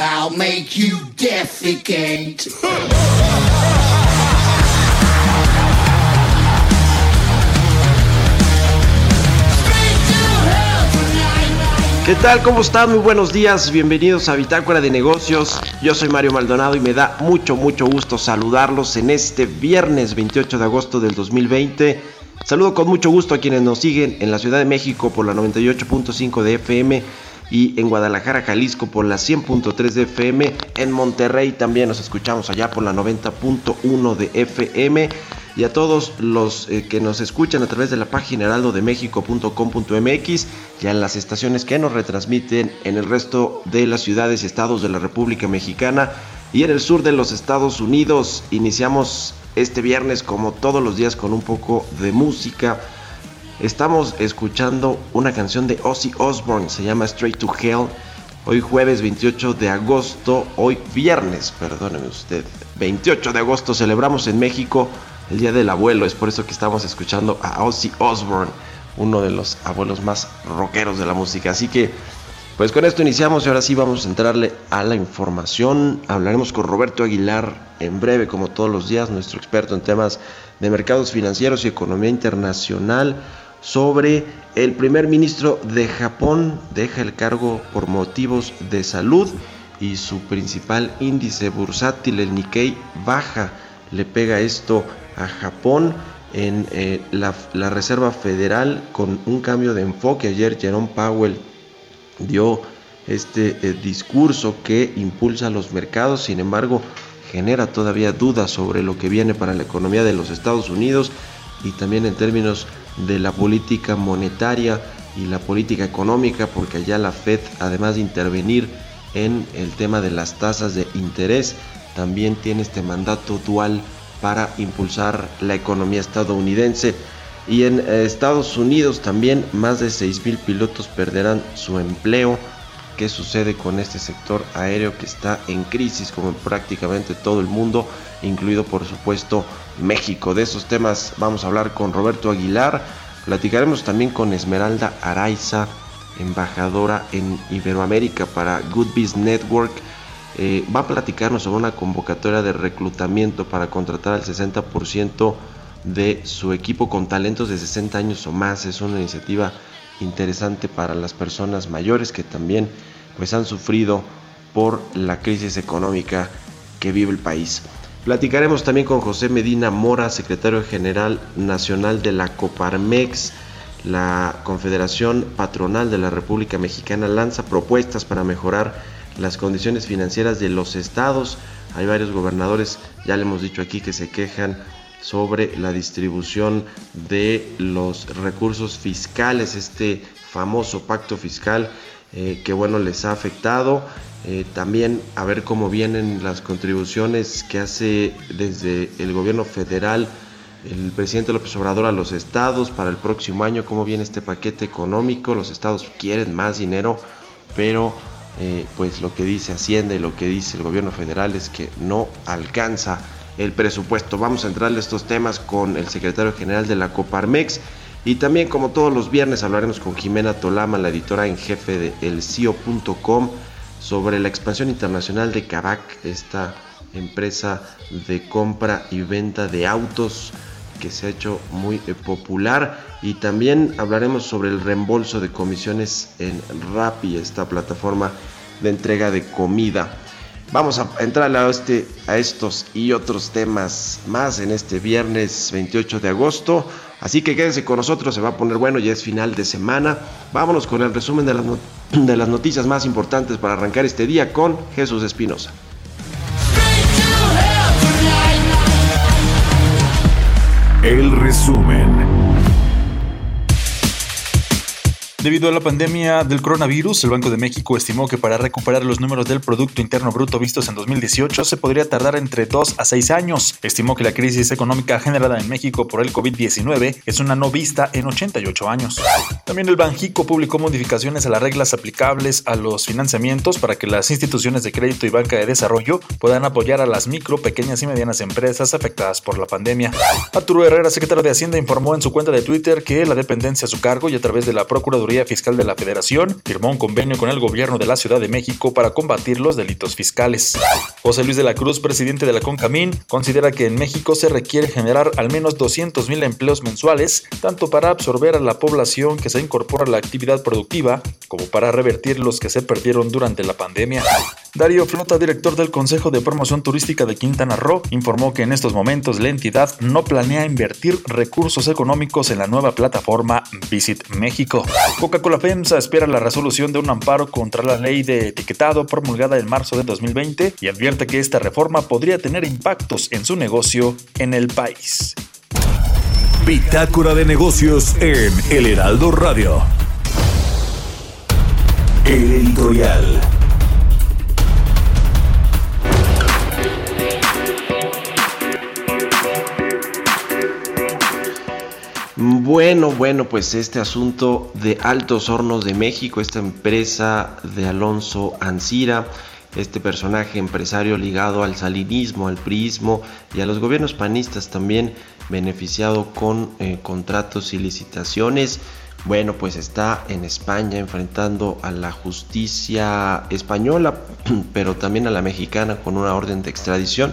I'll make you defecate. ¿Qué tal? ¿Cómo están? Muy buenos días. Bienvenidos a Bitácora de Negocios. Yo soy Mario Maldonado y me da mucho, mucho gusto saludarlos en este viernes 28 de agosto del 2020. Saludo con mucho gusto a quienes nos siguen en la Ciudad de México por la 98.5 de FM y en Guadalajara, Jalisco por la 100.3 de FM. En Monterrey también nos escuchamos allá por la 90.1 de FM. Y a todos los eh, que nos escuchan a través de la página heraldodemexico.com.mx y a las estaciones que nos retransmiten en el resto de las ciudades y estados de la República Mexicana y en el sur de los Estados Unidos. Iniciamos este viernes como todos los días con un poco de música. Estamos escuchando una canción de Ozzy Osbourne, se llama Straight to Hell. Hoy jueves 28 de agosto, hoy viernes, perdóneme usted, 28 de agosto celebramos en México el Día del Abuelo, es por eso que estamos escuchando a Ozzy Osbourne, uno de los abuelos más rockeros de la música. Así que, pues con esto iniciamos y ahora sí vamos a entrarle a la información. Hablaremos con Roberto Aguilar en breve, como todos los días, nuestro experto en temas de mercados financieros y economía internacional sobre el primer ministro de Japón deja el cargo por motivos de salud y su principal índice bursátil, el Nikkei, baja. Le pega esto a Japón en eh, la, Reserva Federal con un cambio de enfoque. Ayer Jerome Powell dio este eh, discurso que impulsa los mercados, sin embargo genera todavía dudas sobre lo que viene para la economía de los Estados Unidos y también en términos de la política monetaria y la política económica, porque allá la Fed, además de intervenir en el tema de las tasas de interés, también tiene este mandato dual para impulsar la economía estadounidense. Y en eh, Estados Unidos también más de 6.000 pilotos perderán su empleo. ¿Qué sucede con este sector aéreo que está en crisis como en prácticamente todo el mundo, incluido por supuesto México? De esos temas vamos a hablar con Roberto Aguilar. Platicaremos también con Esmeralda Araiza, embajadora en Iberoamérica para Good Business Network. Eh, va a platicarnos sobre una convocatoria de reclutamiento para contratar al 60% de su equipo con talentos de 60 años o más. Es una iniciativa interesante para las personas mayores que también pues han sufrido por la crisis económica que vive el país. Platicaremos también con José Medina Mora, secretario general nacional de la Coparmex. La Confederación Patronal de la República Mexicana lanza propuestas para mejorar las condiciones financieras de los estados. Hay varios gobernadores, ya le hemos dicho aquí, que se quejan sobre la distribución de los recursos fiscales, este famoso pacto fiscal eh, que bueno les ha afectado. Eh, también a ver cómo vienen las contribuciones que hace desde el gobierno federal el presidente López Obrador a los estados para el próximo año, cómo viene este paquete económico. Los estados quieren más dinero, pero eh, pues lo que dice Hacienda y lo que dice el gobierno federal es que no alcanza el presupuesto. Vamos a entrarle a estos temas con el secretario general de la Coparmex y también como todos los viernes hablaremos con Jimena Tolama, la editora en jefe de elcio.com sobre la expansión internacional de Kavak, esta empresa de compra y venta de autos que se ha hecho muy eh, popular y también hablaremos sobre el reembolso de comisiones en Rappi, esta plataforma de entrega de comida. Vamos a entrar a, este, a estos y otros temas más en este viernes 28 de agosto. Así que quédense con nosotros, se va a poner bueno, ya es final de semana. Vámonos con el resumen de las, de las noticias más importantes para arrancar este día con Jesús Espinosa. El resumen. Debido a la pandemia del coronavirus, el Banco de México estimó que para recuperar los números del Producto Interno Bruto vistos en 2018 se podría tardar entre 2 a 6 años. Estimó que la crisis económica generada en México por el COVID-19 es una no vista en 88 años. También el Banjico publicó modificaciones a las reglas aplicables a los financiamientos para que las instituciones de crédito y banca de desarrollo puedan apoyar a las micro, pequeñas y medianas empresas afectadas por la pandemia. Arturo Herrera, secretario de Hacienda, informó en su cuenta de Twitter que la dependencia a su cargo y a través de la Procuraduría Fiscal de la Federación firmó un convenio con el gobierno de la Ciudad de México para combatir los delitos fiscales. José Luis de la Cruz, presidente de la CONCAMIN, considera que en México se requiere generar al menos 200.000 empleos mensuales, tanto para absorber a la población que se incorpora a la actividad productiva, como para revertir los que se perdieron durante la pandemia. Darío Flota, director del Consejo de Promoción Turística de Quintana Roo, informó que en estos momentos la entidad no planea invertir recursos económicos en la nueva plataforma Visit México. Coca-Cola FEMSA espera la resolución de un amparo contra la ley de etiquetado promulgada en marzo de 2020 y advierte que esta reforma podría tener impactos en su negocio en el país. Bitácora de negocios en El Heraldo Radio. El editorial. Bueno, bueno, pues este asunto de Altos Hornos de México, esta empresa de Alonso Ancira, este personaje empresario ligado al salinismo, al priismo y a los gobiernos panistas también beneficiado con eh, contratos y licitaciones. Bueno, pues está en España enfrentando a la justicia española, pero también a la mexicana con una orden de extradición.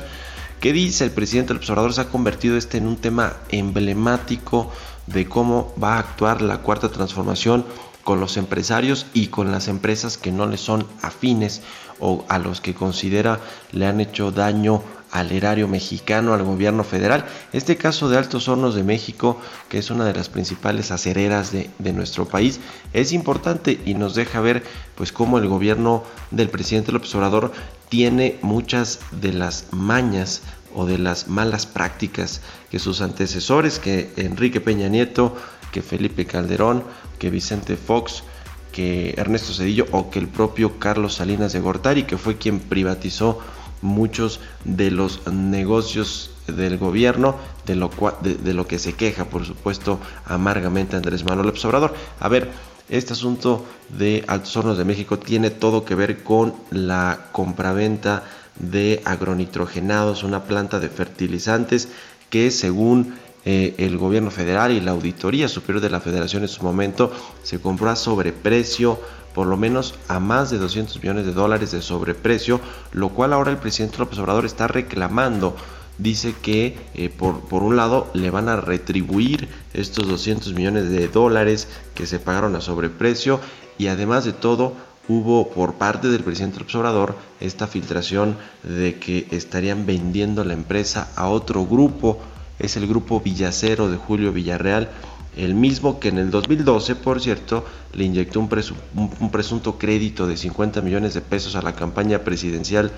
¿Qué dice el presidente del observador? Se ha convertido este en un tema emblemático de cómo va a actuar la cuarta transformación con los empresarios y con las empresas que no le son afines o a los que considera le han hecho daño al erario mexicano, al gobierno federal. Este caso de Altos Hornos de México, que es una de las principales acereras de, de, nuestro país, es importante y nos deja ver pues cómo el gobierno del presidente López Obrador tiene muchas de las mañas o de las malas prácticas que sus antecesores, que Enrique Peña Nieto, que Felipe Calderón, que Vicente Fox, que Ernesto Cedillo o que el propio Carlos Salinas de Gortari, que fue quien privatizó muchos de los negocios del gobierno, de lo, de, lo que se queja, por supuesto, amargamente Andrés Manuel López Obrador. A ver, este asunto de Altos Hornos de México tiene todo que ver con la compraventa de agronitrogenados, una planta de fertilizantes que según eh, el gobierno federal y la auditoría superior de la federación en su momento se compró a sobreprecio por lo menos a más de 200 millones de dólares de sobreprecio, lo cual ahora el presidente López Obrador está reclamando. Dice que eh, por, por un lado le van a retribuir estos 200 millones de dólares que se pagaron a sobreprecio y además de todo hubo por parte del presidente López Obrador esta filtración de que estarían vendiendo la empresa a otro grupo, es el grupo Villacero de Julio Villarreal, el mismo que en el 2012, por cierto, le inyectó un, presunto crédito de 50 millones de pesos a la campaña presidencial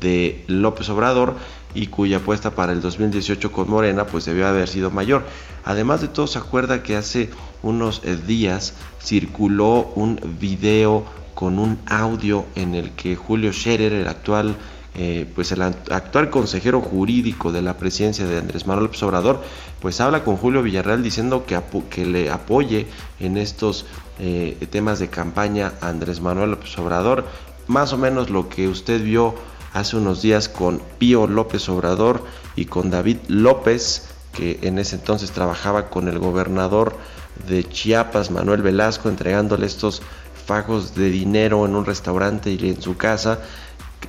de López Obrador y cuya apuesta para el 2018 con Morena pues debió haber sido mayor. Además de todo, se acuerda que hace unos eh, días circuló un video con un audio en el que Julio Scherer, el actual eh, pues el actual consejero jurídico de la presidencia de Andrés Manuel López Obrador, pues habla con Julio Villarreal diciendo que, que le apoye en estos eh, temas de campaña a Andrés Manuel López Obrador, más o menos lo que usted vio hace unos días con Pío López Obrador y con David López, que en ese entonces trabajaba con el gobernador de Chiapas, Manuel Velasco, entregándole estos fajos de dinero en un restaurante y en su casa,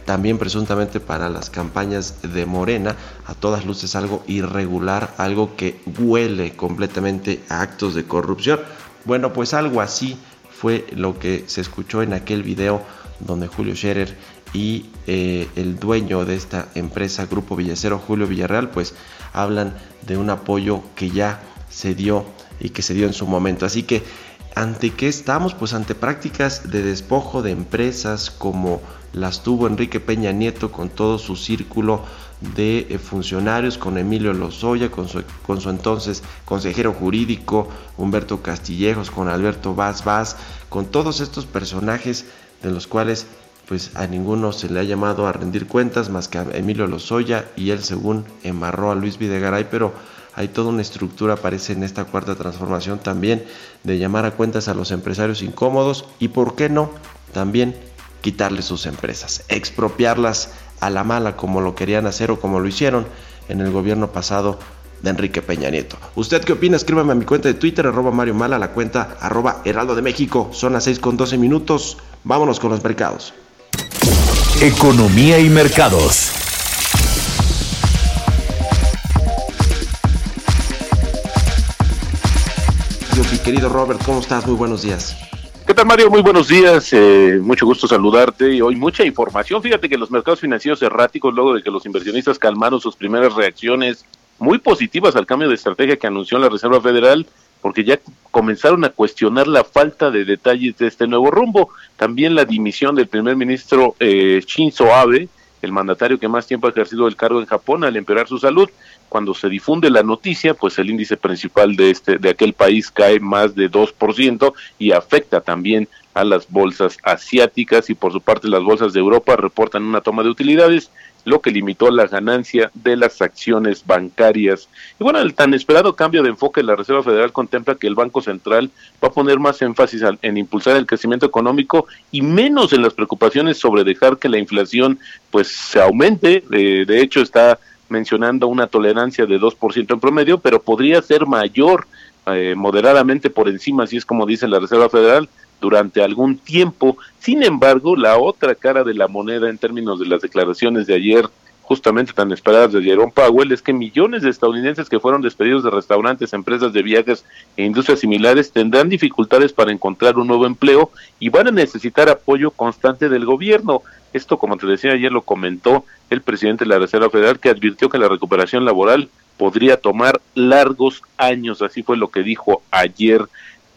también presuntamente para las campañas de Morena, a todas luces algo irregular, algo que huele completamente a actos de corrupción. Bueno, pues algo así fue lo que se escuchó en aquel video donde Julio Scherer y eh, el dueño de esta empresa, Grupo Villacero, Julio Villarreal, pues hablan de un apoyo que ya se dio y que se dio en su momento. Así que, ¿ante qué estamos? Pues ante prácticas de despojo de empresas como las tuvo Enrique Peña Nieto con todo su círculo de eh, funcionarios, con Emilio Lozoya, con su, con su entonces consejero jurídico Humberto Castillejos, con Alberto Vaz Vaz, con todos estos personajes de los cuales pues a ninguno se le ha llamado a rendir cuentas más que a Emilio Lozoya y él según embarró a Luis Videgaray, pero hay toda una estructura, parece en esta cuarta transformación también, de llamar a cuentas a los empresarios incómodos y, ¿por qué no?, también quitarles sus empresas, expropiarlas a la mala como lo querían hacer o como lo hicieron en el gobierno pasado de Enrique Peña Nieto. ¿Usted qué opina? Escríbame a mi cuenta de Twitter, arroba Mario Mala, la cuenta arroba Heraldo de México. Son las 6 con 12 minutos. Vámonos con los mercados. Economía y mercados. Querido Robert, ¿cómo estás? Muy buenos días. ¿Qué tal Mario? Muy buenos días, eh, mucho gusto saludarte y hoy mucha información. Fíjate que los mercados financieros erráticos, luego de que los inversionistas calmaron sus primeras reacciones muy positivas al cambio de estrategia que anunció la Reserva Federal, porque ya comenzaron a cuestionar la falta de detalles de este nuevo rumbo. También la dimisión del primer ministro eh, Shinzo Abe, el mandatario que más tiempo ha ejercido el cargo en Japón al empeorar su salud. Cuando se difunde la noticia, pues el índice principal de este de aquel país cae más de 2% y afecta también a las bolsas asiáticas y por su parte las bolsas de Europa reportan una toma de utilidades lo que limitó la ganancia de las acciones bancarias. Y bueno, el tan esperado cambio de enfoque de la Reserva Federal contempla que el Banco Central va a poner más énfasis en impulsar el crecimiento económico y menos en las preocupaciones sobre dejar que la inflación pues se aumente. Eh, de hecho, está mencionando una tolerancia de 2% en promedio, pero podría ser mayor, eh, moderadamente por encima, así es como dice la Reserva Federal, durante algún tiempo. Sin embargo, la otra cara de la moneda en términos de las declaraciones de ayer, justamente tan esperadas de Jerome Powell, es que millones de estadounidenses que fueron despedidos de restaurantes, empresas de viajes e industrias similares tendrán dificultades para encontrar un nuevo empleo y van a necesitar apoyo constante del gobierno. Esto, como te decía ayer, lo comentó el presidente de la Reserva Federal, que advirtió que la recuperación laboral podría tomar largos años. Así fue lo que dijo ayer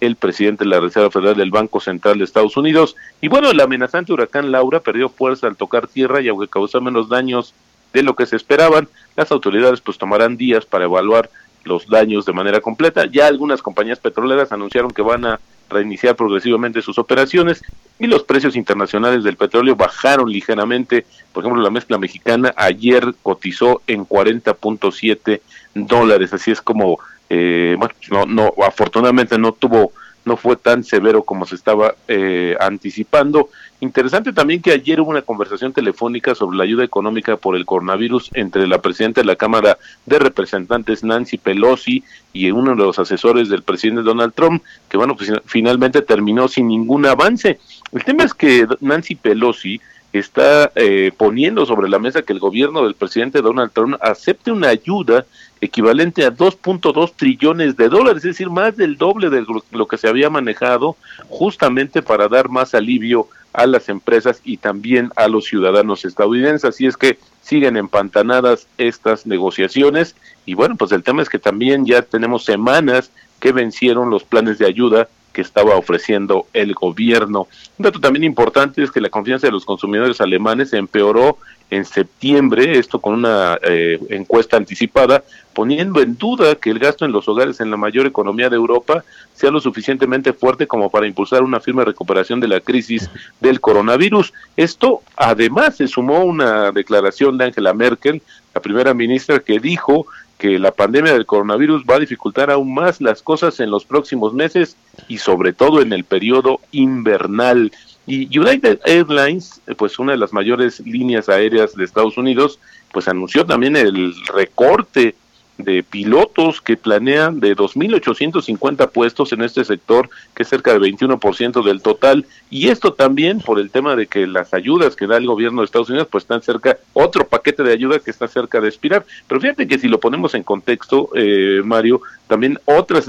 el presidente de la Reserva Federal del Banco Central de Estados Unidos. Y bueno, el amenazante huracán Laura perdió fuerza al tocar tierra y aunque causó menos daños de lo que se esperaban, las autoridades pues tomarán días para evaluar los daños de manera completa. Ya algunas compañías petroleras anunciaron que van a reiniciar progresivamente sus operaciones y los precios internacionales del petróleo bajaron ligeramente. Por ejemplo, la mezcla mexicana ayer cotizó en 40.7 dólares, así es como eh, bueno, no, no, afortunadamente no tuvo, no fue tan severo como se estaba eh, anticipando. Interesante también que ayer hubo una conversación telefónica sobre la ayuda económica por el coronavirus entre la presidenta de la Cámara de Representantes, Nancy Pelosi, y uno de los asesores del presidente Donald Trump, que bueno, pues finalmente terminó sin ningún avance. El tema es que Nancy Pelosi está eh, poniendo sobre la mesa que el gobierno del presidente Donald Trump acepte una ayuda equivalente a 2.2 trillones de dólares, es decir, más del doble de lo que se había manejado, justamente para dar más alivio a las empresas y también a los ciudadanos estadounidenses. Así es que siguen empantanadas estas negociaciones y bueno, pues el tema es que también ya tenemos semanas que vencieron los planes de ayuda que estaba ofreciendo el gobierno. Un dato también importante es que la confianza de los consumidores alemanes empeoró en septiembre, esto con una eh, encuesta anticipada, poniendo en duda que el gasto en los hogares en la mayor economía de Europa sea lo suficientemente fuerte como para impulsar una firme recuperación de la crisis del coronavirus. Esto además se sumó una declaración de Angela Merkel, la primera ministra, que dijo que la pandemia del coronavirus va a dificultar aún más las cosas en los próximos meses y sobre todo en el periodo invernal. Y United Airlines, pues una de las mayores líneas aéreas de Estados Unidos, pues anunció también el recorte de pilotos que planean de 2.850 puestos en este sector, que es cerca del 21% del total, y esto también por el tema de que las ayudas que da el gobierno de Estados Unidos, pues están cerca, otro paquete de ayuda que está cerca de expirar. Pero fíjate que si lo ponemos en contexto, eh, Mario, también otras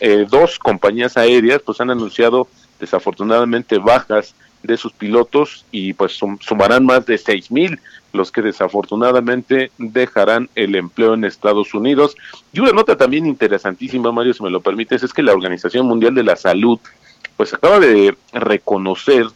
eh, dos compañías aéreas pues han anunciado desafortunadamente bajas de sus pilotos y pues sumarán más de seis mil los que desafortunadamente dejarán el empleo en Estados Unidos. Y una nota también interesantísima, Mario, si me lo permites, es que la Organización Mundial de la Salud pues acaba de reconocer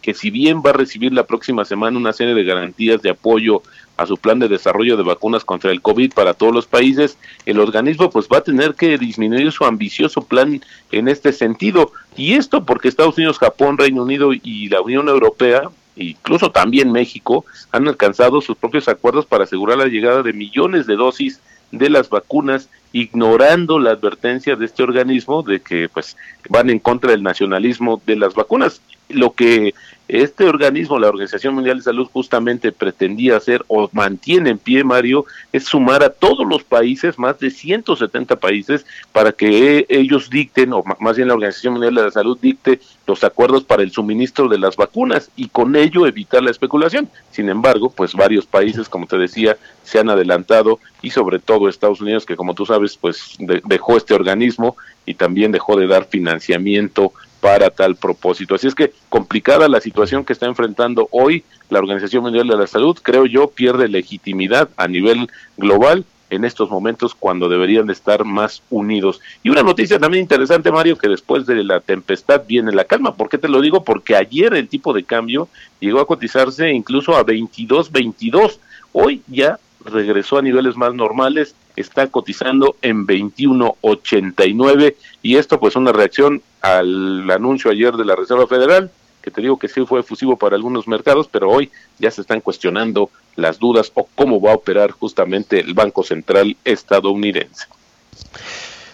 que si bien va a recibir la próxima semana una serie de garantías de apoyo a su plan de desarrollo de vacunas contra el COVID para todos los países, el organismo pues va a tener que disminuir su ambicioso plan en este sentido. Y esto porque Estados Unidos, Japón, Reino Unido y la Unión Europea incluso también México, han alcanzado sus propios acuerdos para asegurar la llegada de millones de dosis de las vacunas, ignorando la advertencia de este organismo de que pues van en contra del nacionalismo de las vacunas. Lo que este organismo, la Organización Mundial de Salud, justamente pretendía hacer o mantiene en pie, Mario, es sumar a todos los países, más de 170 países, para que ellos dicten, o más bien la Organización Mundial de la Salud dicte los acuerdos para el suministro de las vacunas y con ello evitar la especulación. Sin embargo, pues varios países, como te decía, se han adelantado y sobre todo Estados Unidos, que como tú sabes, pues dejó este organismo y también dejó de dar financiamiento para tal propósito. Así es que complicada la situación que está enfrentando hoy la Organización Mundial de la Salud, creo yo, pierde legitimidad a nivel global en estos momentos cuando deberían de estar más unidos. Y una noticia también interesante, Mario, que después de la tempestad viene la calma. ¿Por qué te lo digo? Porque ayer el tipo de cambio llegó a cotizarse incluso a 22, 22. Hoy ya regresó a niveles más normales, está cotizando en 21.89 y esto pues una reacción al anuncio ayer de la Reserva Federal, que te digo que sí fue efusivo para algunos mercados, pero hoy ya se están cuestionando las dudas o cómo va a operar justamente el Banco Central estadounidense.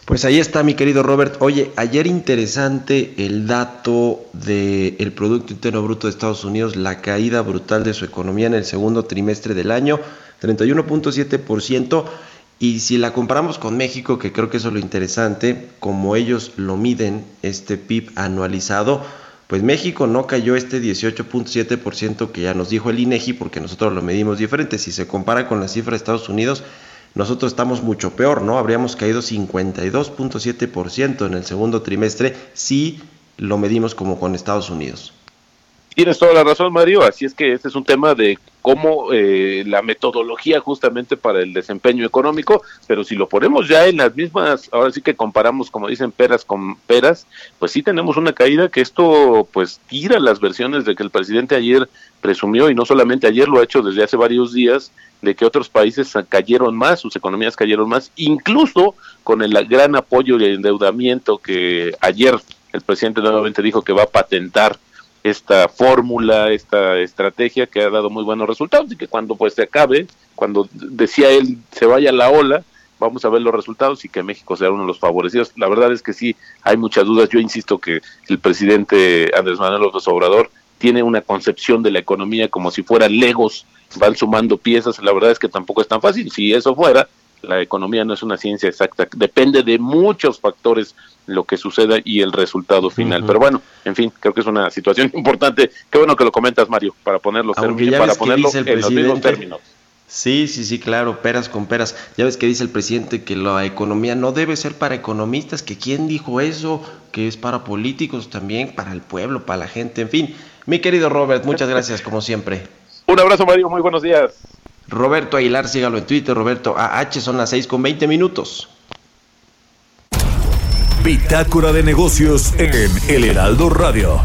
Pues ahí está mi querido Robert. Oye, ayer interesante el dato del Producto Interno Bruto de Estados Unidos, la caída brutal de su economía en el segundo trimestre del año, 31.7%. Y si la comparamos con México, que creo que eso es lo interesante, como ellos lo miden, este PIB anualizado, pues México no cayó este 18.7% que ya nos dijo el INEGI, porque nosotros lo medimos diferente. Si se compara con la cifra de Estados Unidos, nosotros estamos mucho peor, ¿no? Habríamos caído 52.7% en el segundo trimestre si lo medimos como con Estados Unidos. Tienes toda la razón, Mario. Así es que este es un tema de cómo eh, la metodología justamente para el desempeño económico, pero si lo ponemos ya en las mismas, ahora sí que comparamos, como dicen, peras con peras, pues sí tenemos una caída que esto pues tira las versiones de que el presidente ayer presumió, y no solamente ayer, lo ha hecho desde hace varios días, de que otros países cayeron más, sus economías cayeron más, incluso con el gran apoyo y endeudamiento que ayer el presidente nuevamente dijo que va a patentar esta fórmula, esta estrategia que ha dado muy buenos resultados y que cuando pues se acabe, cuando decía él se vaya la ola, vamos a ver los resultados y que México sea uno de los favorecidos. La verdad es que sí, hay muchas dudas. Yo insisto que el presidente Andrés Manuel López Obrador tiene una concepción de la economía como si fueran legos, van sumando piezas. La verdad es que tampoco es tan fácil. Si eso fuera, la economía no es una ciencia exacta, depende de muchos factores lo que suceda y el resultado final. Pero bueno, en fin, creo que es una situación importante. Qué bueno que lo comentas, Mario, para ponerlo, para ponerlo en los mismos términos. Sí, sí, sí, claro, peras con peras. Ya ves que dice el presidente que la economía no debe ser para economistas, que quién dijo eso, que es para políticos también, para el pueblo, para la gente, en fin. Mi querido Robert, muchas gracias como siempre. Un abrazo, Mario, muy buenos días. Roberto Aguilar, sígalo en Twitter, Roberto AH, son las 6 con 20 minutos. Bitácora de negocios en El Heraldo Radio.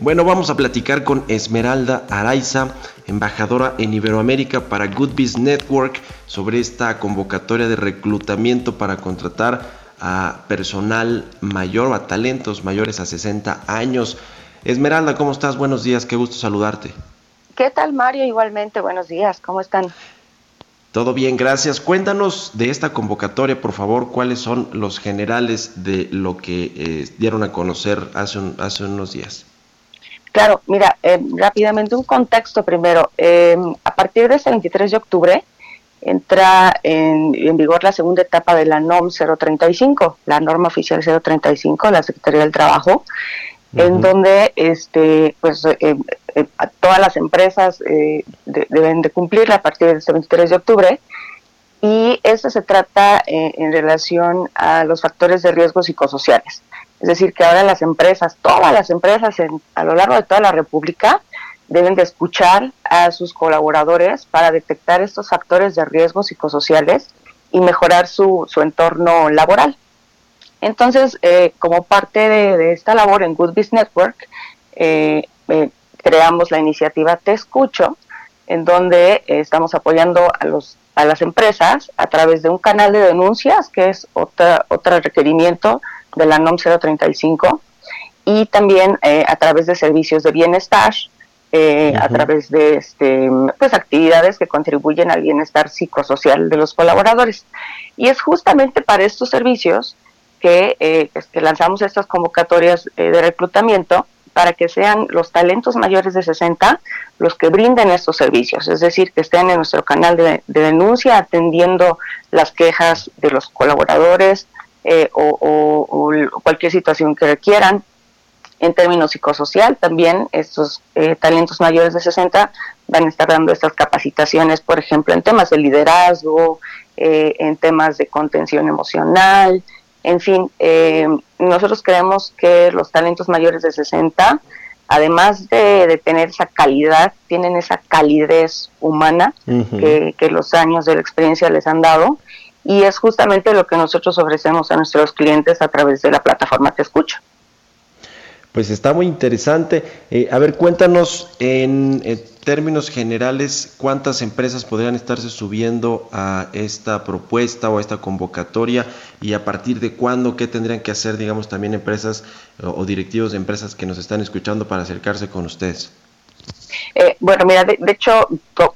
Bueno, vamos a platicar con Esmeralda Araiza, embajadora en Iberoamérica para Good Business Network, sobre esta convocatoria de reclutamiento para contratar a personal mayor, a talentos mayores a 60 años. Esmeralda, ¿cómo estás? Buenos días, qué gusto saludarte. ¿Qué tal Mario? Igualmente, buenos días, ¿cómo están? Todo bien, gracias. Cuéntanos de esta convocatoria, por favor, cuáles son los generales de lo que eh, dieron a conocer hace, hace unos días. Claro, mira, eh, rápidamente un contexto primero. Eh, a partir de este 23 de octubre, entra en, vigor la segunda etapa de la NOM 035, la norma oficial 035 de la Secretaría del Trabajo, en donde este, pues, eh, eh, todas las empresas eh, deben de cumplirla a partir del este 23 de octubre. Y esto se trata en relación a los factores de riesgo psicosociales. Es decir, que ahora las empresas, todas las empresas a lo largo de toda la República, deben de escuchar a sus colaboradores para detectar estos factores de riesgo psicosociales y mejorar su, su entorno laboral. Entonces, eh, como parte de, esta labor en Good Business Network, eh, eh, creamos la iniciativa Te Escucho, en donde estamos apoyando a, los, a las empresas a través de un canal de denuncias, que es otra, otro requerimiento de la NOM 035, y también a través de servicios de bienestar, eh, a través de este, pues, actividades que contribuyen al bienestar psicosocial de los colaboradores. Y es justamente para estos servicios que, eh, lanzamos estas convocatorias eh, de reclutamiento para que sean los talentos mayores de 60 los que brinden estos servicios, es decir, que estén en nuestro canal de, denuncia atendiendo las quejas de los colaboradores o cualquier situación que requieran, en términos psicosocial también estos eh, talentos mayores de 60 van a estar dando estas capacitaciones, por ejemplo, en temas de liderazgo, eh, en temas de contención emocional, en fin, eh, nosotros creemos que los talentos mayores de 60, además de, tener esa calidad, tienen esa calidez humana que, que los años de la experiencia les han dado y es justamente lo que nosotros ofrecemos a nuestros clientes a través de la plataforma Te Escucho. Pues está muy interesante. Eh, a ver, cuéntanos en, términos generales cuántas empresas podrían estarse subiendo a esta propuesta o a esta convocatoria y a partir de cuándo, qué tendrían que hacer, digamos, también empresas o, directivos de empresas que nos están escuchando para acercarse con ustedes. Eh, bueno, mira, de, hecho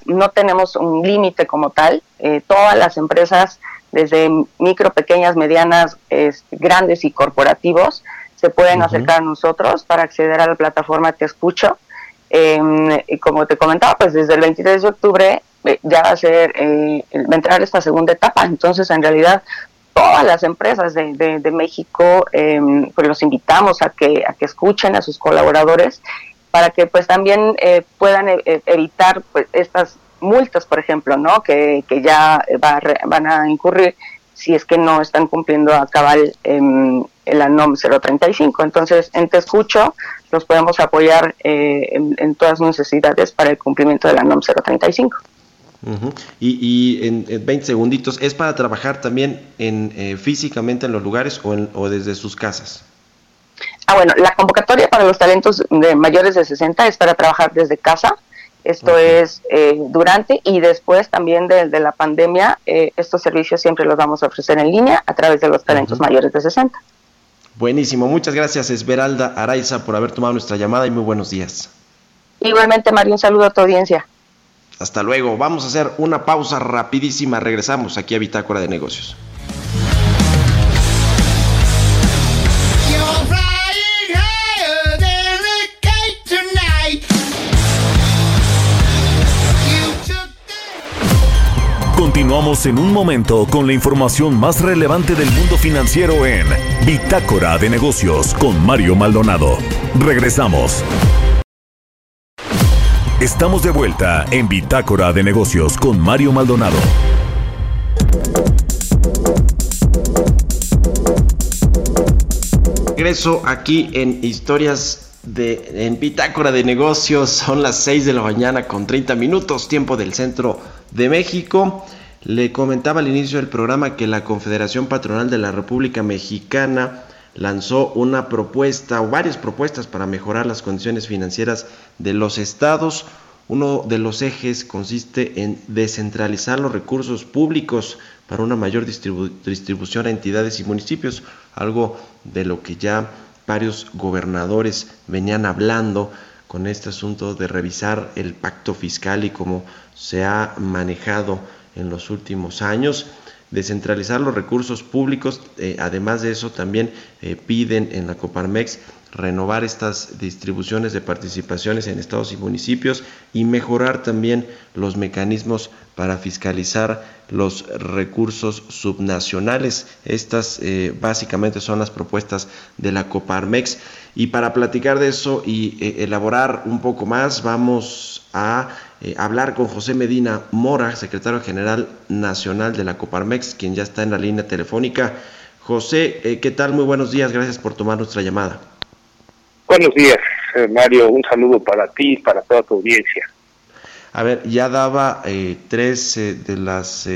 no tenemos un límite como tal. Eh, todas las empresas, desde micro, pequeñas, medianas, grandes y corporativos, se pueden acercar a nosotros para acceder a la plataforma Te Escucho. Em, y como te comentaba, pues desde el 23 de octubre eh, ya va a ser, eh, va a entrar esta segunda etapa. Entonces, en realidad, todas las empresas de, de, México, em, pues los invitamos a que, a que escuchen a sus colaboradores para que pues también eh, puedan evitar pues estas multas, por ejemplo, ¿no? Que, que ya va van a incurrir si es que no están cumpliendo a cabal em, la NOM 035. Entonces, en Te Escucho los podemos apoyar eh, en, todas sus necesidades para el cumplimiento de la NOM 035. y, en, 20 segunditos, ¿es para trabajar también en, eh, físicamente en los lugares o, o desde sus casas? Ah, bueno, la convocatoria para los talentos de mayores de 60 es para trabajar desde casa esto es eh, durante y después también de, la pandemia, eh, estos servicios siempre los vamos a ofrecer en línea a través de los talentos mayores de 60. Buenísimo, muchas gracias Esmeralda Araiza por haber tomado nuestra llamada y muy buenos días. Igualmente Mario, un saludo a tu audiencia. Hasta luego, vamos a hacer una pausa rapidísima, regresamos aquí a Bitácora de Negocios. Continuamos en un momento con la información más relevante del mundo financiero en Bitácora de Negocios con Mario Maldonado. Regresamos. Estamos de vuelta en Bitácora de Negocios con Mario Maldonado. Regreso aquí en Historias de en Bitácora de Negocios. Son las 6 de la mañana con 30 minutos, tiempo del centro de México. Le comentaba al inicio del programa que la Confederación Patronal de la República Mexicana lanzó una propuesta o varias propuestas para mejorar las condiciones financieras de los estados. Uno de los ejes consiste en descentralizar los recursos públicos para una mayor distribución a entidades y municipios, algo de lo que ya varios gobernadores venían hablando con este asunto de revisar el pacto fiscal y cómo se ha manejado en los últimos años. descentralizar los recursos públicos. Eh, además de eso, también eh, piden en la Coparmex renovar estas distribuciones de participaciones en estados y municipios y mejorar también los mecanismos para fiscalizar los recursos subnacionales. Estas eh, básicamente son las propuestas de la Coparmex. Y para platicar de eso y elaborar un poco más, vamos a eh, hablar con José Medina Mora, secretario general nacional de la Coparmex, quien ya está en la línea telefónica. José, eh, ¿qué tal? Muy buenos días, gracias por tomar nuestra llamada. Buenos días, eh, Mario, un saludo para ti para toda tu audiencia. A ver, ya daba tres de las,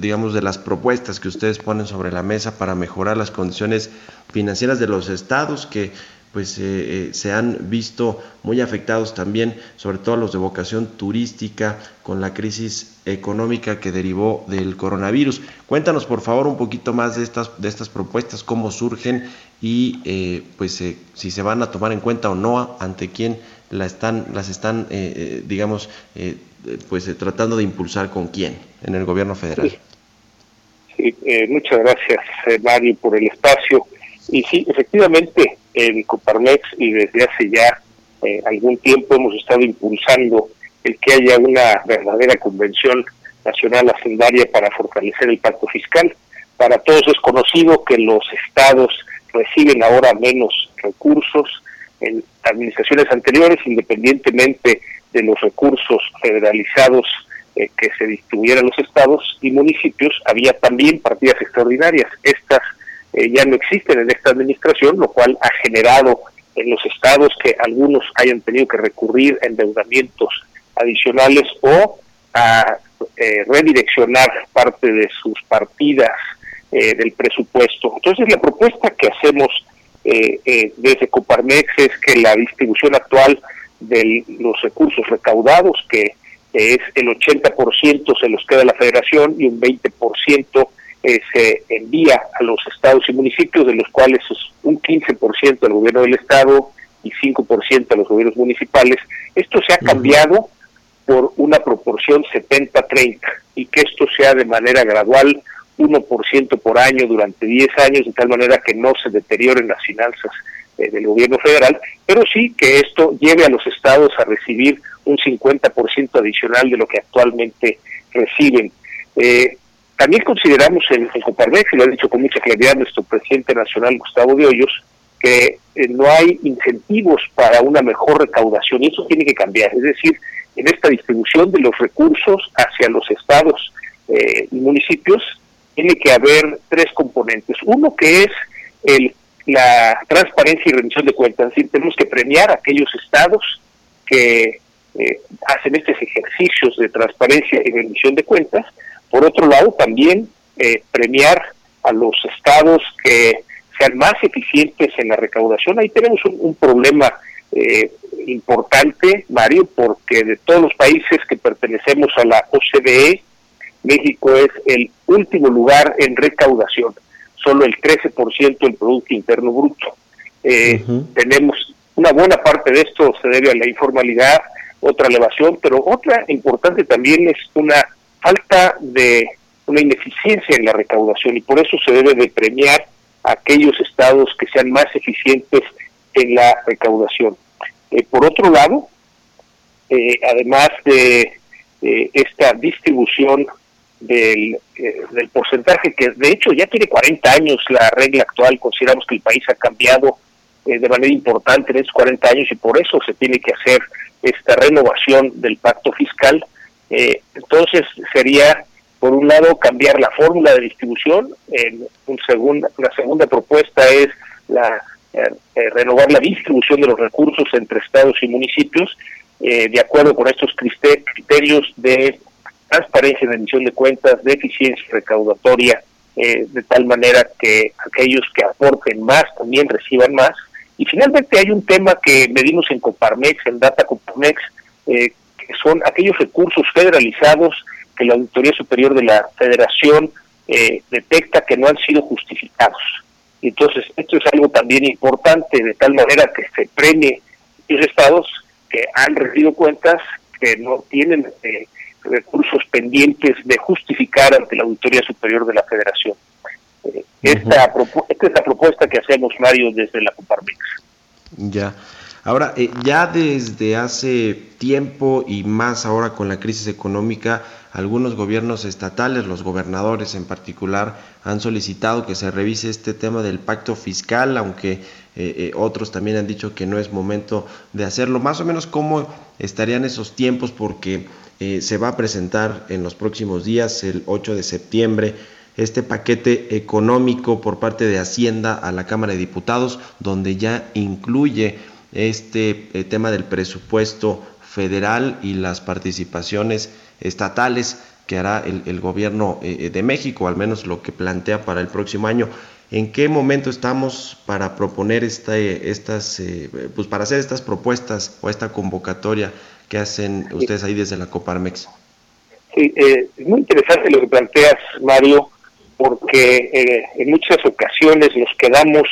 digamos, de las propuestas que ustedes ponen sobre la mesa para mejorar las condiciones financieras de los estados que pues eh, eh, se han visto muy afectados también, sobre todo los de vocación turística, con la crisis económica que derivó del coronavirus. Cuéntanos por favor un poquito más de estas, de estas propuestas, cómo surgen y eh, pues si se van a tomar en cuenta o no, ante quién la están, las están, digamos, pues tratando de impulsar con quién en el gobierno federal. Sí, muchas gracias Mario por el espacio. Y sí, efectivamente, en Coparmex y desde hace ya eh, algún tiempo hemos estado impulsando el que haya una verdadera convención nacional hacendaria para fortalecer el pacto fiscal. Para todos es conocido que los estados reciben ahora menos recursos en administraciones anteriores, independientemente de los recursos federalizados eh, que se distribuyeran los estados y municipios, había también partidas extraordinarias. Estas eh, ya no existen en esta administración, lo cual ha generado en los estados que algunos hayan tenido que recurrir a endeudamientos adicionales o a eh, redireccionar parte de sus partidas eh, del presupuesto. Entonces la propuesta que hacemos desde Coparmex es que la distribución actual de los recursos recaudados, que es el 80% se los queda la federación y un 20% eh, se envía a los estados y municipios, de los cuales es un 15% al gobierno del estado y 5% a los gobiernos municipales. Esto se ha cambiado por una proporción 70-30 y que esto sea de manera gradual 1% por año durante 10 años, de tal manera que no se deterioren las finanzas eh, del gobierno federal, pero sí que esto lleve a los estados a recibir un 50% adicional de lo que actualmente reciben. Eh, también consideramos en, en Coparmex, y lo ha dicho con mucha claridad nuestro presidente nacional Gustavo de Hoyos, que eh, no hay incentivos para una mejor recaudación y eso tiene que cambiar. Es decir, en esta distribución de los recursos hacia los estados eh, y municipios tiene que haber tres componentes. Uno que es el, la transparencia y rendición de cuentas. Es decir, tenemos que premiar a aquellos estados que eh, hacen estos ejercicios de transparencia y rendición de cuentas por otro lado, también eh, premiar a los estados que sean más eficientes en la recaudación. Ahí tenemos un, problema eh, importante, Mario, porque de todos los países que pertenecemos a la OCDE, México es el último lugar en recaudación, solo el 13% del Producto Interno Bruto. Eh, tenemos una buena parte de esto se debe a la informalidad, otra elevación, pero otra importante también es una falta de una ineficiencia en la recaudación y por eso se debe de premiar a aquellos estados que sean más eficientes en la recaudación. Eh, por otro lado, eh, además de esta distribución del, eh, del porcentaje que de hecho ya tiene 40 años la regla actual, consideramos que el país ha cambiado de manera importante en esos 40 años y por eso se tiene que hacer esta renovación del pacto fiscal eh, entonces sería, por un lado, cambiar la fórmula de distribución. En un segundo, la segunda propuesta es la eh, eh, renovar la distribución de los recursos entre estados y municipios de acuerdo con estos criterios de transparencia en emisión de cuentas, de eficiencia recaudatoria, de tal manera que aquellos que aporten más también reciban más. Y finalmente hay un tema que medimos en Coparmex, en Data Coparmex, eh, son aquellos recursos federalizados que la Auditoría Superior de la Federación eh, detecta que no han sido justificados. Entonces, esto es algo también importante, de tal manera que se premie los estados que han recibido cuentas que no tienen eh, recursos pendientes de justificar ante la Auditoría Superior de la Federación. Eh, esta, esta es la propuesta que hacemos, Mario, desde la Coparmex. Ya. Ahora, eh, ya desde hace tiempo y más ahora con la crisis económica, algunos gobiernos estatales, los gobernadores en particular, han solicitado que se revise este tema del pacto fiscal, aunque eh, otros también han dicho que no es momento de hacerlo. Más o menos cómo estarían esos tiempos, porque se va a presentar en los próximos días, el 8 de septiembre, este paquete económico por parte de Hacienda a la Cámara de Diputados, donde ya incluye este eh, tema del presupuesto federal y las participaciones estatales que hará el, gobierno eh, de México, al menos lo que plantea para el próximo año. ¿En qué momento estamos para proponer esta, estas, eh, pues para hacer estas propuestas o esta convocatoria que hacen ustedes ahí desde la Coparmex? Sí, es muy interesante lo que planteas, Mario porque eh, en muchas ocasiones nos quedamos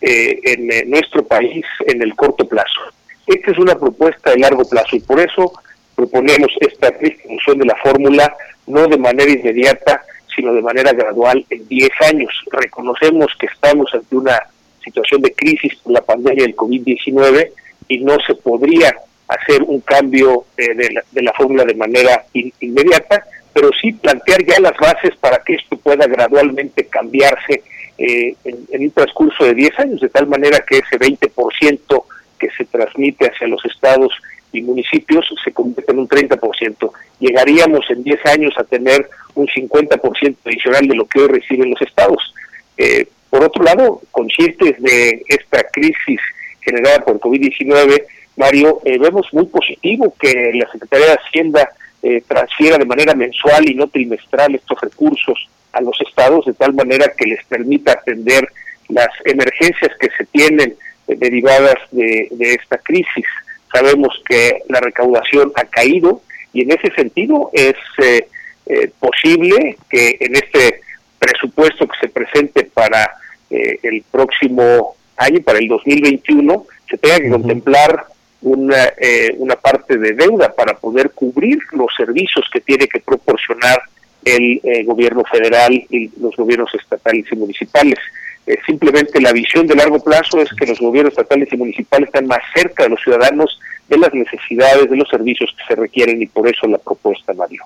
eh, en eh, nuestro país en el corto plazo. Esta es una propuesta de largo plazo y por eso proponemos esta distribución de la fórmula no de manera inmediata, sino de manera gradual en 10 años. Reconocemos que estamos ante una situación de crisis por la pandemia del COVID-19 y no se podría hacer un cambio de, la, de la fórmula de manera inmediata, pero sí plantear ya las bases para que esto pueda gradualmente cambiarse eh, en, un transcurso de 10 años, de tal manera que ese 20% que se transmite hacia los estados y municipios se convierte en un 30%. Llegaríamos en 10 años a tener un 50% adicional de lo que hoy reciben los estados. Eh, por otro lado, conscientes de esta crisis generada por COVID-19, Mario, eh, vemos muy positivo que la Secretaría de Hacienda eh, transfiera de manera mensual y no trimestral estos recursos a los estados de tal manera que les permita atender las emergencias que se tienen eh, derivadas de, esta crisis. Sabemos que la recaudación ha caído y en ese sentido es eh, posible que en este presupuesto que se presente para el próximo año, para el 2021, se tenga que contemplar una, eh, una parte de deuda para poder cubrir los servicios que tiene que proporcionar el eh, gobierno federal y los gobiernos estatales y municipales. Eh, simplemente la visión de largo plazo es que los gobiernos estatales y municipales están más cerca de los ciudadanos de las necesidades de los servicios que se requieren y por eso la propuesta, Mario.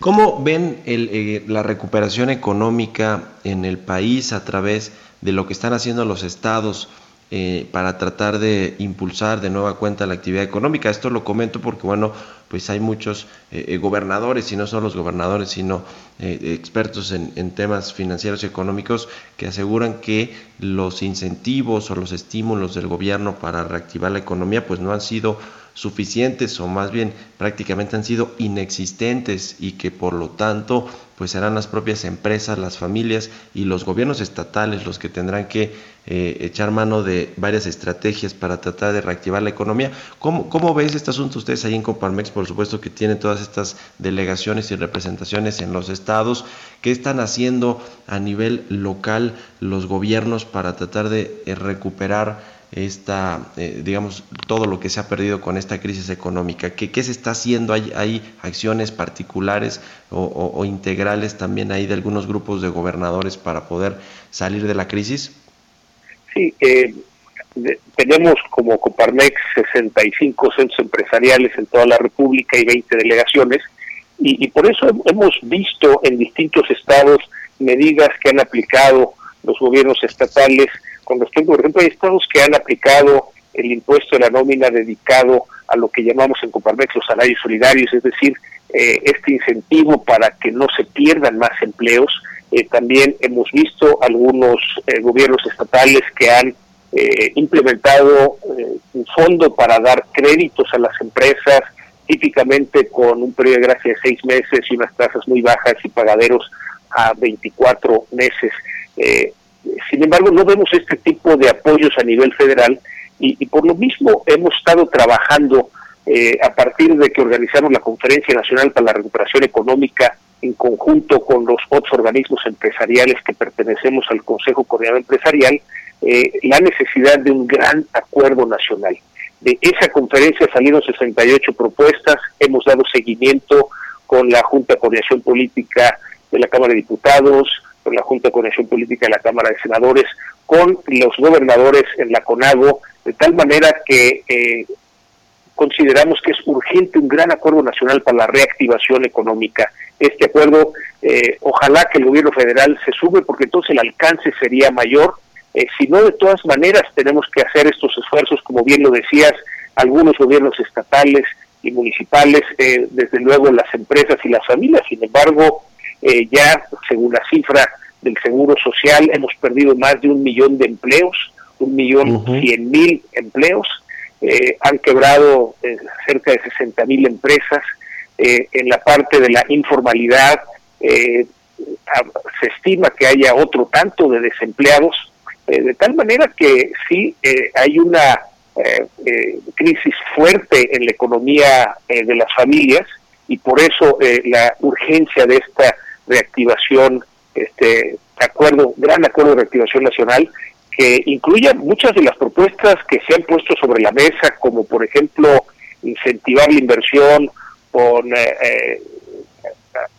¿Cómo ven el, la recuperación económica en el país a través de lo que están haciendo los estados? Eh, para tratar de impulsar de nueva cuenta la actividad económica. Esto lo comento porque, bueno, pues hay muchos eh, eh, gobernadores, y no solo los gobernadores, sino expertos en, en, temas financieros y económicos que aseguran que los incentivos o los estímulos del gobierno para reactivar la economía pues no han sido suficientes o más bien prácticamente han sido inexistentes y que por lo tanto pues serán las propias empresas, las familias y los gobiernos estatales los que tendrán que eh, echar mano de varias estrategias para tratar de reactivar la economía. ¿Cómo, ¿Cómo ves este asunto ustedes ahí en Coparmex? Por supuesto que tienen todas estas delegaciones y representaciones en los estados. ¿Qué están haciendo a nivel local los gobiernos para tratar de eh, recuperar esta, eh, digamos, todo lo que se ha perdido con esta crisis económica? ¿Qué, qué se está haciendo? ¿Hay, ¿Hay, acciones particulares o, integrales también ahí de algunos grupos de gobernadores para poder salir de la crisis? Sí, eh, tenemos como Coparmex 65 centros empresariales en toda la República y 20 delegaciones, y, y por eso hemos visto en distintos estados medidas que han aplicado los gobiernos estatales con respecto, por ejemplo, hay estados que han aplicado el impuesto de la nómina dedicado a lo que llamamos en Coparmex los salarios solidarios, es decir, eh, este incentivo para que no se pierdan más empleos. Eh, también hemos visto algunos eh, gobiernos estatales que han implementado un fondo para dar créditos a las empresas, típicamente con un periodo de gracia de seis meses y unas tasas muy bajas y pagaderos a 24 meses. Sin embargo, no vemos este tipo de apoyos a nivel federal y, por lo mismo hemos estado trabajando eh, a partir de que organizamos la Conferencia Nacional para la Recuperación Económica en conjunto con los otros organismos empresariales que pertenecemos al Consejo Coordinador Empresarial, eh, la necesidad de un gran acuerdo nacional. De esa conferencia salieron 68 propuestas, hemos dado seguimiento con la Junta de Coordinación Política de la Cámara de Diputados, con la Junta de Coordinación Política de la Cámara de Senadores, con los gobernadores en la CONAGO, de tal manera que eh, consideramos que es urgente un gran acuerdo nacional para la reactivación económica. Este acuerdo, eh, ojalá que el gobierno federal se sube porque entonces el alcance sería mayor. Eh, si no, de todas maneras tenemos que hacer estos esfuerzos, como bien lo decías, algunos gobiernos estatales y municipales, eh, desde luego las empresas y las familias. Sin embargo, ya según la cifra del Seguro Social, hemos perdido más de un millón de empleos, un millón cien mil empleos eh, han quebrado eh, cerca de 60 mil empresas. Eh, en la parte de la informalidad se estima que haya otro tanto de desempleados, de tal manera que sí hay una crisis fuerte en la economía de las familias y por eso la urgencia de esta reactivación, este acuerdo, gran acuerdo de reactivación nacional, que incluya muchas de las propuestas que se han puesto sobre la mesa, como por ejemplo incentivar la inversión con eh, eh,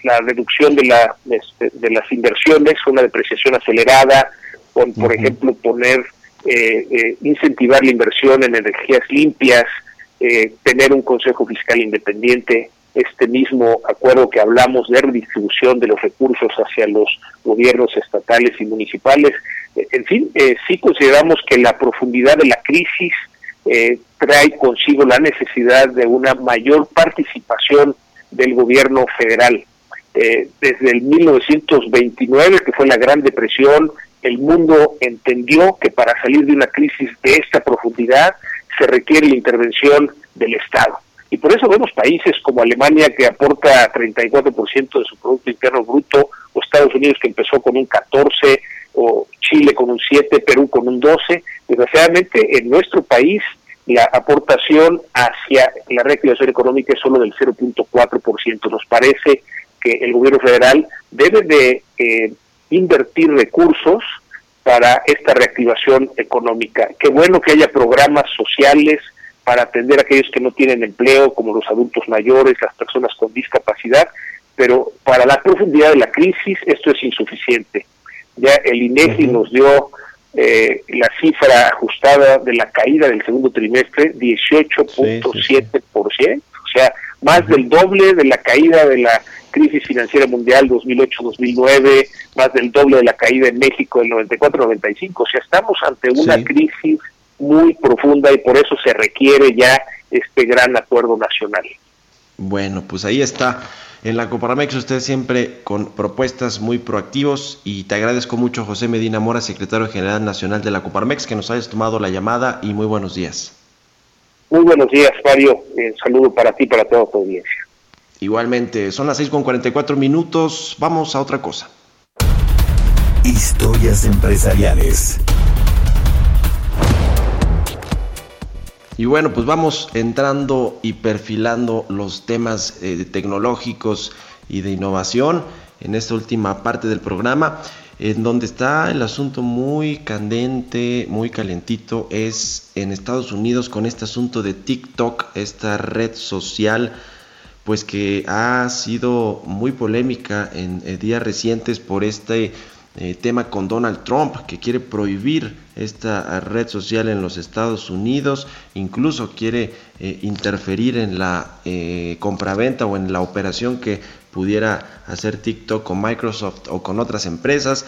la reducción de, la, este, de las inversiones, una depreciación acelerada, con por ejemplo poner, eh, incentivar la inversión en energías limpias, tener un Consejo Fiscal independiente, este mismo acuerdo que hablamos de redistribución de los recursos hacia los gobiernos estatales y municipales. Eh, en fin, eh, sí consideramos que la profundidad de la crisis eh, trae consigo la necesidad de una mayor participación del gobierno federal. desde el 1929, que fue la Gran Depresión, el mundo entendió que para salir de una crisis de esta profundidad se requiere la intervención del Estado. Y por eso vemos países como Alemania que aporta 34% de su Producto Interno Bruto, o Estados Unidos que empezó con un 14%, o Chile con un 7%, Perú con un 12%. Desgraciadamente en nuestro país la aportación hacia la reactivación económica es solo del 0.4%. Nos parece que el gobierno federal debe de eh, invertir recursos para esta reactivación económica. Qué bueno que haya programas sociales, para atender a aquellos que no tienen empleo, como los adultos mayores, las personas con discapacidad, pero para la profundidad de la crisis esto es insuficiente. Ya el INEGI nos dio eh, la cifra ajustada de la caída del segundo trimestre, 18.7%, o sea, más del doble de la caída de la crisis financiera mundial 2008-2009, más del doble de la caída en México del 94-95, o sea, estamos ante una crisis muy profunda y por eso se requiere ya este gran acuerdo nacional. Bueno, pues ahí está. En la Coparmex usted siempre con propuestas muy proactivos y te agradezco mucho José Medina Mora, secretario general nacional de la Coparmex, que nos hayas tomado la llamada y muy buenos días. Muy buenos días, Mario. Un saludo para ti y para toda tu audiencia. Igualmente, son las 6 con 44 minutos. Vamos a otra cosa. Historias empresariales. Y bueno, pues vamos entrando y perfilando los temas eh, tecnológicos y de innovación en esta última parte del programa. En donde está el asunto muy candente, muy calentito, es en Estados Unidos con este asunto de TikTok, esta red social, pues que ha sido muy polémica en eh, días recientes por este eh, tema con Donald Trump, que quiere prohibir esta red social en los Estados Unidos, incluso quiere eh, interferir en la eh, compraventa o en la operación que pudiera hacer TikTok con Microsoft o con otras empresas.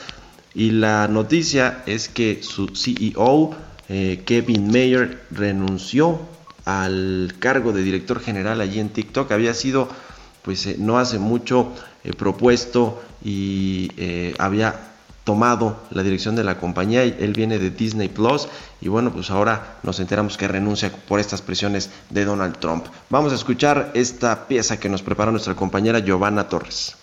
Y la noticia es que su CEO, Kevin Mayer, renunció al cargo de director general allí en TikTok. Había sido, pues no hace mucho, propuesto y había tomado la dirección de la compañía. Él viene de Disney Plus y bueno, pues ahora nos enteramos que renuncia por estas presiones de Donald Trump. Vamos a escuchar esta pieza que nos prepara nuestra compañera Giovanna Torres.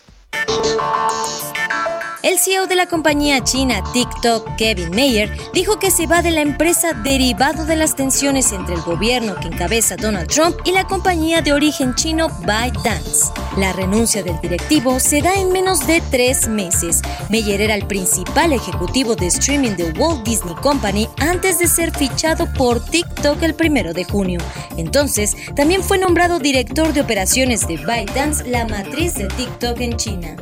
El CEO de la compañía china TikTok, Kevin Mayer, dijo que se va de la empresa derivado de las tensiones entre el gobierno que encabeza Donald Trump y la compañía de origen chino ByteDance. La renuncia del directivo se da en menos de tres meses. Meyer era el principal ejecutivo de streaming de Walt Disney Company antes de ser fichado por TikTok el primero de junio. Entonces, también fue nombrado director de operaciones de ByteDance, la matriz de TikTok en China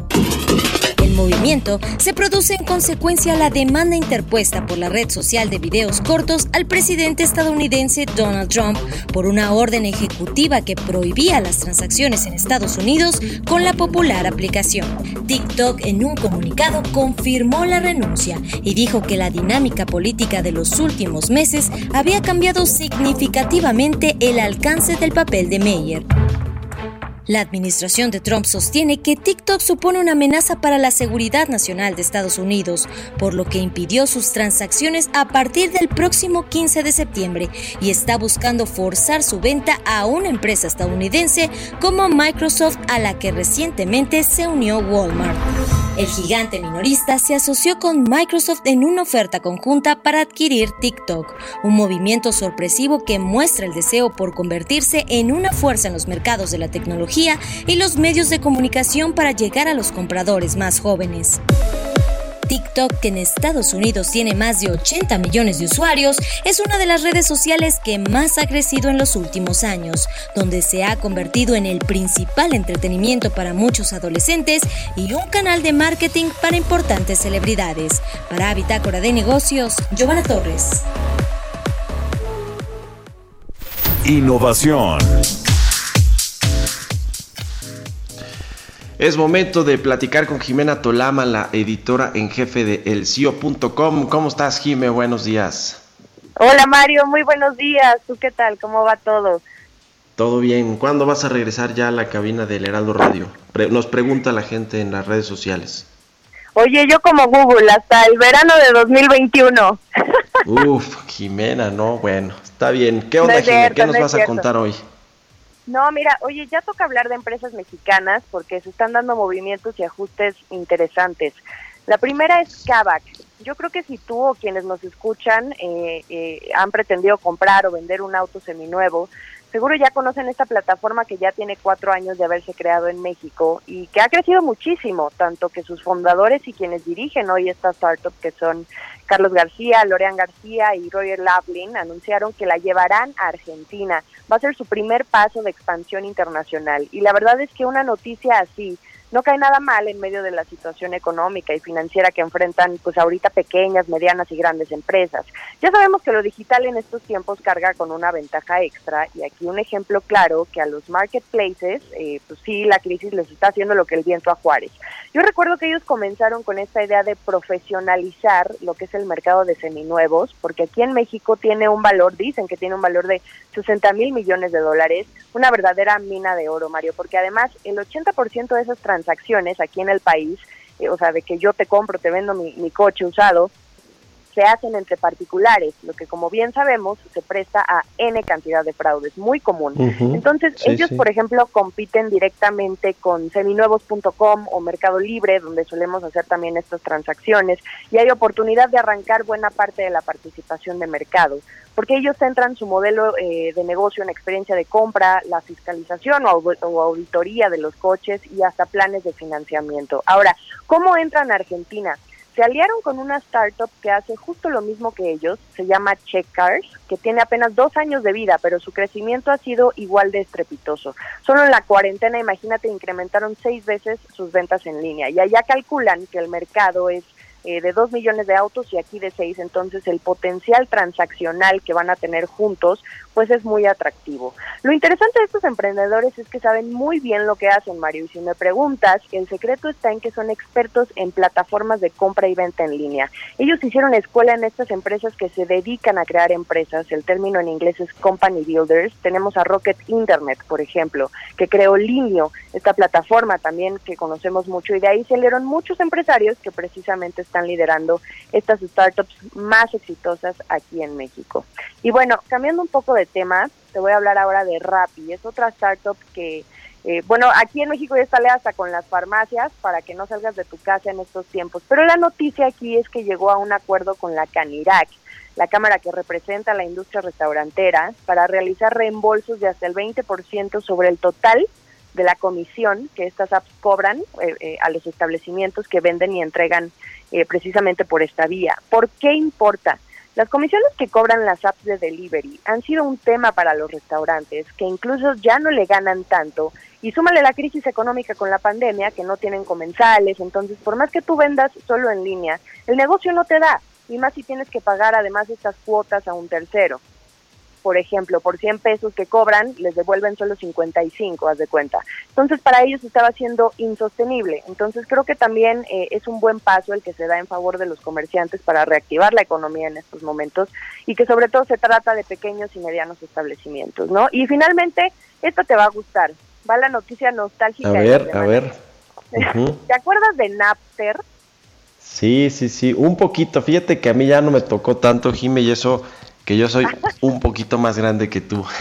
movimiento se produce en consecuencia a la demanda interpuesta por la red social de videos cortos al presidente estadounidense Donald Trump por una orden ejecutiva que prohibía las transacciones en Estados Unidos con la popular aplicación. TikTok en un comunicado confirmó la renuncia y dijo que la dinámica política de los últimos meses había cambiado significativamente el alcance del papel de Meyer. La administración de Trump sostiene que TikTok supone una amenaza para la seguridad nacional de Estados Unidos, por lo que impidió sus transacciones a partir del próximo 15 de septiembre y está buscando forzar su venta a una empresa estadounidense como Microsoft a la que recientemente se unió Walmart. El gigante minorista se asoció con Microsoft en una oferta conjunta para adquirir TikTok, un movimiento sorpresivo que muestra el deseo por convertirse en una fuerza en los mercados de la tecnología y los medios de comunicación para llegar a los compradores más jóvenes. TikTok, que en Estados Unidos tiene más de 80 millones de usuarios, es una de las redes sociales que más ha crecido en los últimos años, donde se ha convertido en el principal entretenimiento para muchos adolescentes y un canal de marketing para importantes celebridades. Para Bitácora de Negocios, Giovanna Torres. Innovación. Es momento de platicar con Jimena Tolama, la editora en jefe de elcio.com. ¿Cómo estás, Jime? Buenos días. Hola, Mario. Muy buenos días. ¿Tú qué tal? ¿Cómo va todo? Todo bien. ¿Cuándo vas a regresar ya a la cabina del Heraldo Radio? nos pregunta la gente en las redes sociales. Oye, yo como Google, hasta el verano de 2021. Uf, Jimena, no, bueno, está bien. ¿Qué onda, Jimena? ¿Qué nos vas a contar hoy? No, mira, oye, ya toca hablar de empresas mexicanas porque se están dando movimientos y ajustes interesantes. La primera es Kavak. Yo creo que si tú o quienes nos escuchan eh, eh, han pretendido comprar o vender un auto seminuevo, seguro ya conocen esta plataforma que ya tiene cuatro años de haberse creado en México y que ha crecido muchísimo, tanto que sus fundadores y quienes dirigen hoy esta startup, que son Carlos García, Lorean García y Roger Laplin, anunciaron que la llevarán a Argentina va a ser su primer paso de expansión internacional. Y la verdad es que una noticia así no cae nada mal en medio de la situación económica y financiera que enfrentan pues ahorita pequeñas, medianas y grandes empresas. Ya sabemos que lo digital en estos tiempos carga con una ventaja extra y aquí un ejemplo claro que a los marketplaces eh, pues sí la crisis les está haciendo lo que el viento a Juárez. Yo recuerdo que ellos comenzaron con esta idea de profesionalizar lo que es el mercado de seminuevos porque aquí en México tiene un valor, dicen que tiene un valor de 60 mil millones de dólares, una verdadera mina de oro Mario, porque además el 80% de esas transacciones aquí en el país, eh, o sea, de que yo te compro, te vendo mi, mi coche usado, se hacen entre particulares, lo que como bien sabemos se presta a N cantidad de fraudes, muy común. Entonces ellos, por ejemplo, compiten directamente con seminuevos.com o Mercado Libre, donde solemos hacer también estas transacciones, y hay oportunidad de arrancar buena parte de la participación de mercado, porque ellos centran su modelo eh, de negocio en experiencia de compra, la fiscalización o, o auditoría de los coches y hasta planes de financiamiento. Ahora, ¿cómo entran a Argentina? Se aliaron con una startup que hace justo lo mismo que ellos, se llama Checkcars, que tiene apenas dos años de vida, pero su crecimiento ha sido igual de estrepitoso. Solo en la cuarentena, imagínate, incrementaron seis veces sus ventas en línea y allá calculan que el mercado es eh, de 2 millones de autos y aquí de 6, entonces el potencial transaccional que van a tener juntos pues es muy atractivo. Lo interesante de estos emprendedores es que saben muy bien lo que hacen, Mario, y si me preguntas, el secreto está en que son expertos en plataformas de compra y venta en línea. Ellos hicieron escuela en estas empresas que se dedican a crear empresas, el término en inglés es company builders. Tenemos a Rocket Internet, por ejemplo, que creó Linio, esta plataforma también que conocemos mucho, y de ahí salieron muchos empresarios que precisamente están liderando estas startups más exitosas aquí en México. Y bueno, cambiando un poco de tema, te voy a hablar ahora de Rappi. Es otra startup que, eh, bueno, aquí en México ya está hasta con las farmacias para que no salgas de tu casa en estos tiempos. Pero la noticia aquí es que llegó a un acuerdo con la Canirac, la cámara que representa a la industria restaurantera, para realizar reembolsos de hasta el 20% sobre el total de la comisión que estas apps cobran eh, eh, a los establecimientos que venden y entregan eh, precisamente por esta vía. ¿Por qué importa? Las comisiones que cobran las apps de delivery han sido un tema para los restaurantes que incluso ya no le ganan tanto y súmale la crisis económica con la pandemia que no tienen comensales, entonces por más que tú vendas solo en línea, el negocio no te da y más si tienes que pagar además estas cuotas a un tercero por ejemplo, por 100 pesos que cobran, les devuelven solo 55, haz de cuenta. Entonces, para ellos estaba siendo insostenible. Entonces, creo que también eh, es un buen paso el que se da en favor de los comerciantes para reactivar la economía en estos momentos y que sobre todo se trata de pequeños y medianos establecimientos, ¿no? Y finalmente, esto te va a gustar. Va la noticia nostálgica. A ver, a ver. ¿Te acuerdas de Napster? Sí, sí, sí, un poquito. Fíjate que a mí ya no me tocó tanto, Jime, y eso que yo soy un poquito más grande que tú.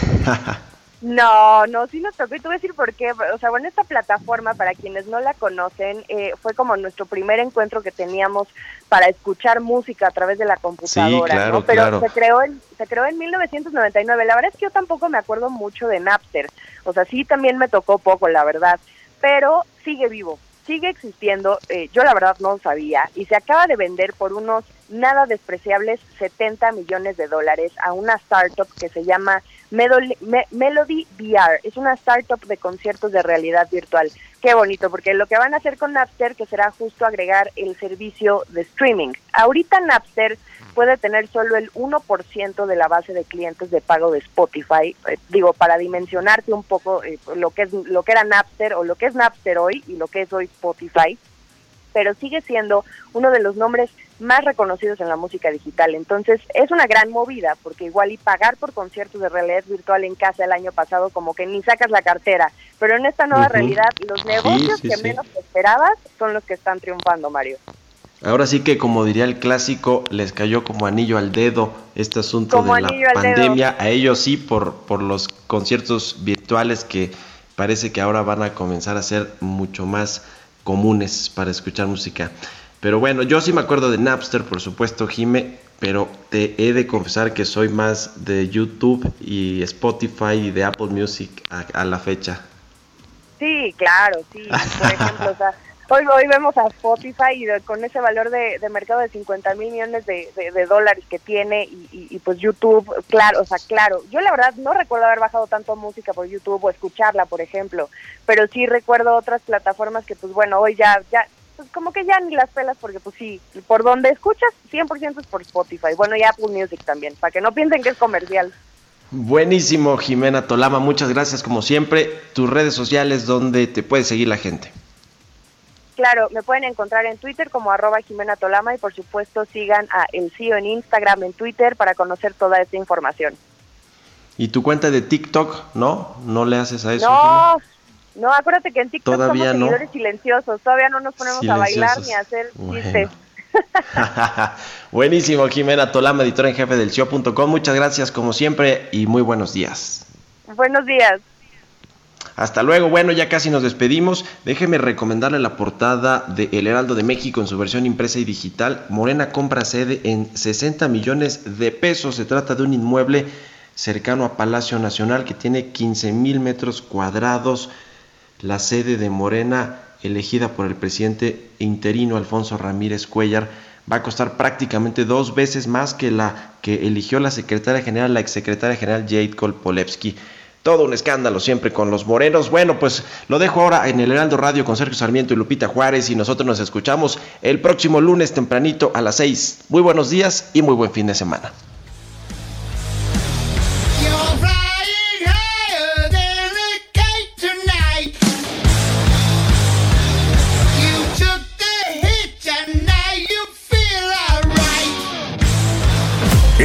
No, no, sí nos tocó y te voy a decir por qué. O sea, bueno, esta plataforma, para quienes no la conocen, eh, fue como nuestro primer encuentro que teníamos para escuchar música a través de la computadora, claro, ¿no? Pero claro. se creó en se creó en 1999. La verdad es que yo tampoco me acuerdo mucho de Napster. O sea, sí también me tocó poco, la verdad, pero sigue vivo sigue existiendo, eh, yo la verdad no sabía, y se acaba de vender por unos nada despreciables 70 millones de dólares a una startup que se llama Melody VR. Es una startup de conciertos de realidad virtual. Qué bonito, porque lo que van a hacer con Napster, que será justo agregar el servicio de streaming. Ahorita Napster puede tener solo el 1% de la base de clientes de pago de Spotify. Eh, digo, para dimensionarte un poco eh, lo que es lo que era Napster o lo que es Napster hoy y lo que es hoy Spotify, pero sigue siendo uno de los nombres más reconocidos en la música digital. Entonces, es una gran movida, porque igual y pagar por conciertos de realidad virtual en casa el año pasado, como que ni sacas la cartera. Pero en esta nueva realidad, los negocios sí, que sí. menos esperabas son los que están triunfando, Mario. Ahora sí que, como diría el clásico, les cayó como anillo al dedo este asunto Como de la dedo. pandemia. A ellos sí, por, por los conciertos virtuales que parece que ahora van a comenzar a ser mucho más comunes para escuchar música. Pero bueno, yo sí me acuerdo de Napster, por supuesto, Jime, pero te he de confesar que soy más de YouTube y Spotify y de Apple Music a, a la fecha. Sí, claro, sí. Por ejemplo, o sea, hoy, hoy vemos a Spotify y con ese valor de, de mercado de 50 mil millones de, de- dólares que tiene y, y- y, pues YouTube, claro, o sea, claro. Yo la verdad no recuerdo haber bajado tanto música por YouTube o escucharla, por ejemplo, pero sí recuerdo otras plataformas que pues bueno, hoy ya, ya, pues como que ya ni las pelas porque pues sí, por donde escuchas 100% es por Spotify. Bueno, y Apple Music también, para que no piensen que es comercial. Buenísimo, Jimena Tolama, muchas gracias como siempre. Tus redes sociales donde te puede seguir la gente. Claro, me pueden encontrar en Twitter como arroba Jimena Tolama y por supuesto sigan a El CIO en Instagram, en Twitter para conocer toda esta información. Y tu cuenta de TikTok, ¿no? ¿No le haces a eso? no, no, acuérdate que en TikTok Todavía somos no. seguidores silenciosos, todavía no nos ponemos a bailar ni a hacer Bueno. chistes. Buenísimo, Jimena Tolama, editora en jefe del CIO.com. Muchas gracias como siempre y muy buenos días. Buenos días. Hasta luego, bueno, ya casi nos despedimos. Déjeme recomendarle la portada de El Heraldo de México en su versión impresa y digital. Morena compra sede en 60 millones de pesos. Se trata de un inmueble cercano a Palacio Nacional que tiene 15 mil metros cuadrados. La sede de Morena, elegida por el presidente interino Alfonso Ramírez Cuellar, va a costar prácticamente dos veces más que la que eligió la secretaria general, la exsecretaria general Jade Kolpolevsky. Todo un escándalo siempre con los morenos. Bueno, pues lo dejo ahora en el Heraldo Radio con Sergio Sarmiento y Lupita Juárez y nosotros nos escuchamos el próximo lunes tempranito a las 6. Muy buenos días y muy buen fin de semana.